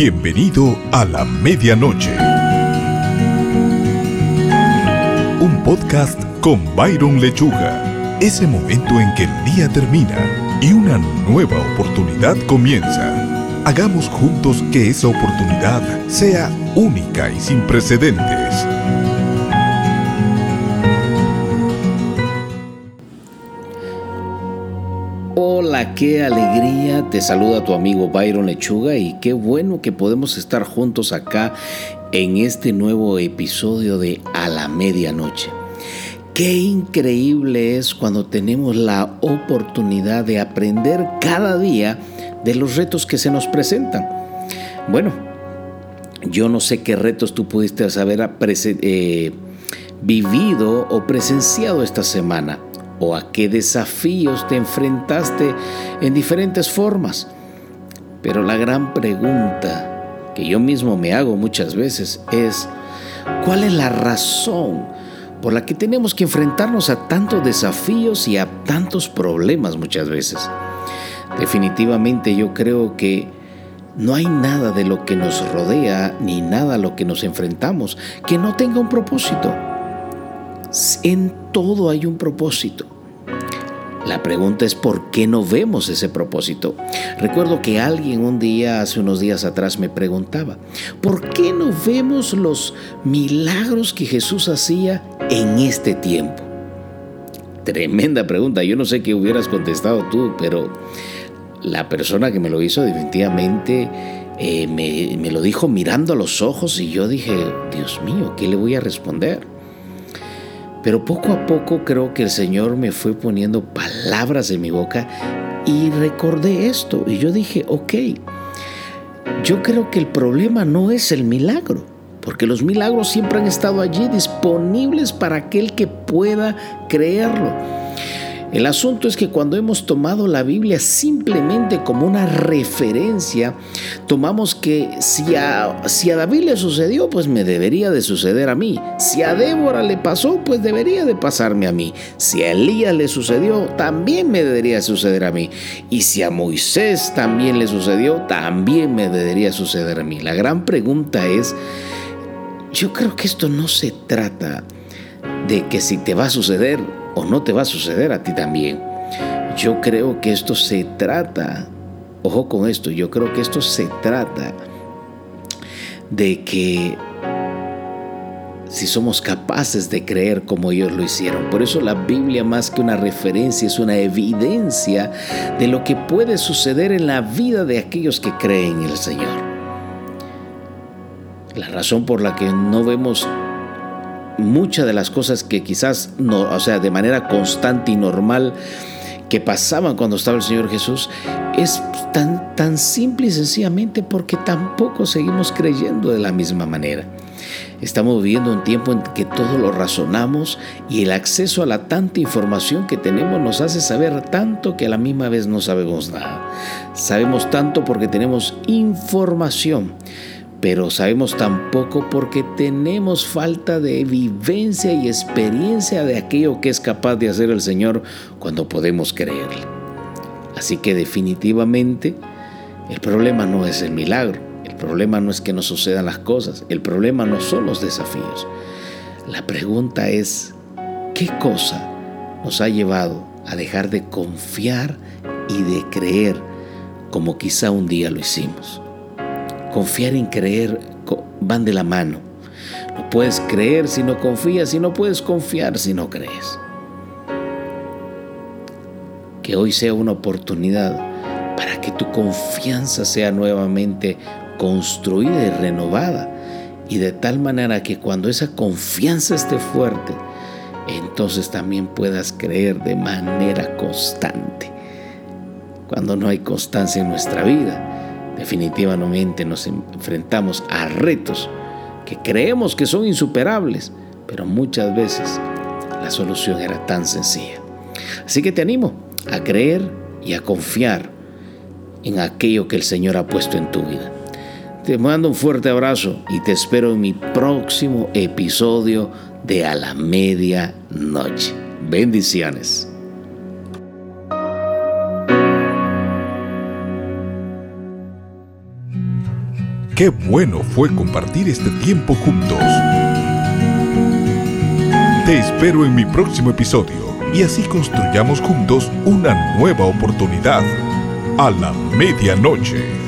Bienvenido a la medianoche. Un podcast con Byron Lechuga. Ese momento en que el día termina y una nueva oportunidad comienza. Hagamos juntos que esa oportunidad sea única y sin precedentes. Hola, qué alegría. Te saluda tu amigo Byron Lechuga y qué bueno que podemos estar juntos acá en este nuevo episodio de A la Medianoche. Qué increíble es cuando tenemos la oportunidad de aprender cada día de los retos que se nos presentan. Bueno, yo no sé qué retos tú pudiste haber eh, vivido o presenciado esta semana o a qué desafíos te enfrentaste en diferentes formas. Pero la gran pregunta que yo mismo me hago muchas veces es, ¿cuál es la razón por la que tenemos que enfrentarnos a tantos desafíos y a tantos problemas muchas veces? Definitivamente yo creo que no hay nada de lo que nos rodea ni nada a lo que nos enfrentamos que no tenga un propósito. En todo hay un propósito. La pregunta es por qué no vemos ese propósito. Recuerdo que alguien un día, hace unos días atrás, me preguntaba, ¿por qué no vemos los milagros que Jesús hacía en este tiempo? Tremenda pregunta, yo no sé qué hubieras contestado tú, pero la persona que me lo hizo definitivamente eh, me, me lo dijo mirando a los ojos y yo dije, Dios mío, ¿qué le voy a responder? Pero poco a poco creo que el Señor me fue poniendo palabras en mi boca y recordé esto. Y yo dije, ok, yo creo que el problema no es el milagro, porque los milagros siempre han estado allí disponibles para aquel que pueda creerlo. El asunto es que cuando hemos tomado la Biblia simplemente como una referencia, tomamos que si a, si a David le sucedió, pues me debería de suceder a mí. Si a Débora le pasó, pues debería de pasarme a mí. Si a Elías le sucedió, también me debería suceder a mí. Y si a Moisés también le sucedió, también me debería suceder a mí. La gran pregunta es, yo creo que esto no se trata de que si te va a suceder, o no te va a suceder a ti también. Yo creo que esto se trata, ojo con esto, yo creo que esto se trata de que si somos capaces de creer como ellos lo hicieron. Por eso la Biblia más que una referencia es una evidencia de lo que puede suceder en la vida de aquellos que creen en el Señor. La razón por la que no vemos muchas de las cosas que quizás no, o sea, de manera constante y normal que pasaban cuando estaba el Señor Jesús, es tan, tan simple y sencillamente porque tampoco seguimos creyendo de la misma manera. Estamos viviendo un tiempo en que todo lo razonamos y el acceso a la tanta información que tenemos nos hace saber tanto que a la misma vez no sabemos nada. Sabemos tanto porque tenemos información pero sabemos tampoco porque tenemos falta de vivencia y experiencia de aquello que es capaz de hacer el Señor cuando podemos creerle. Así que definitivamente el problema no es el milagro, el problema no es que nos sucedan las cosas, el problema no son los desafíos. La pregunta es, ¿qué cosa nos ha llevado a dejar de confiar y de creer como quizá un día lo hicimos? Confiar y creer van de la mano. No puedes creer si no confías y no puedes confiar si no crees. Que hoy sea una oportunidad para que tu confianza sea nuevamente construida y renovada. Y de tal manera que cuando esa confianza esté fuerte, entonces también puedas creer de manera constante. Cuando no hay constancia en nuestra vida, definitivamente nos enfrentamos a retos que creemos que son insuperables, pero muchas veces la solución era tan sencilla. Así que te animo a creer y a confiar en aquello que el Señor ha puesto en tu vida. Te mando un fuerte abrazo y te espero en mi próximo episodio de A la Medianoche. Bendiciones. Qué bueno fue compartir este tiempo juntos. Te espero en mi próximo episodio y así construyamos juntos una nueva oportunidad a la medianoche.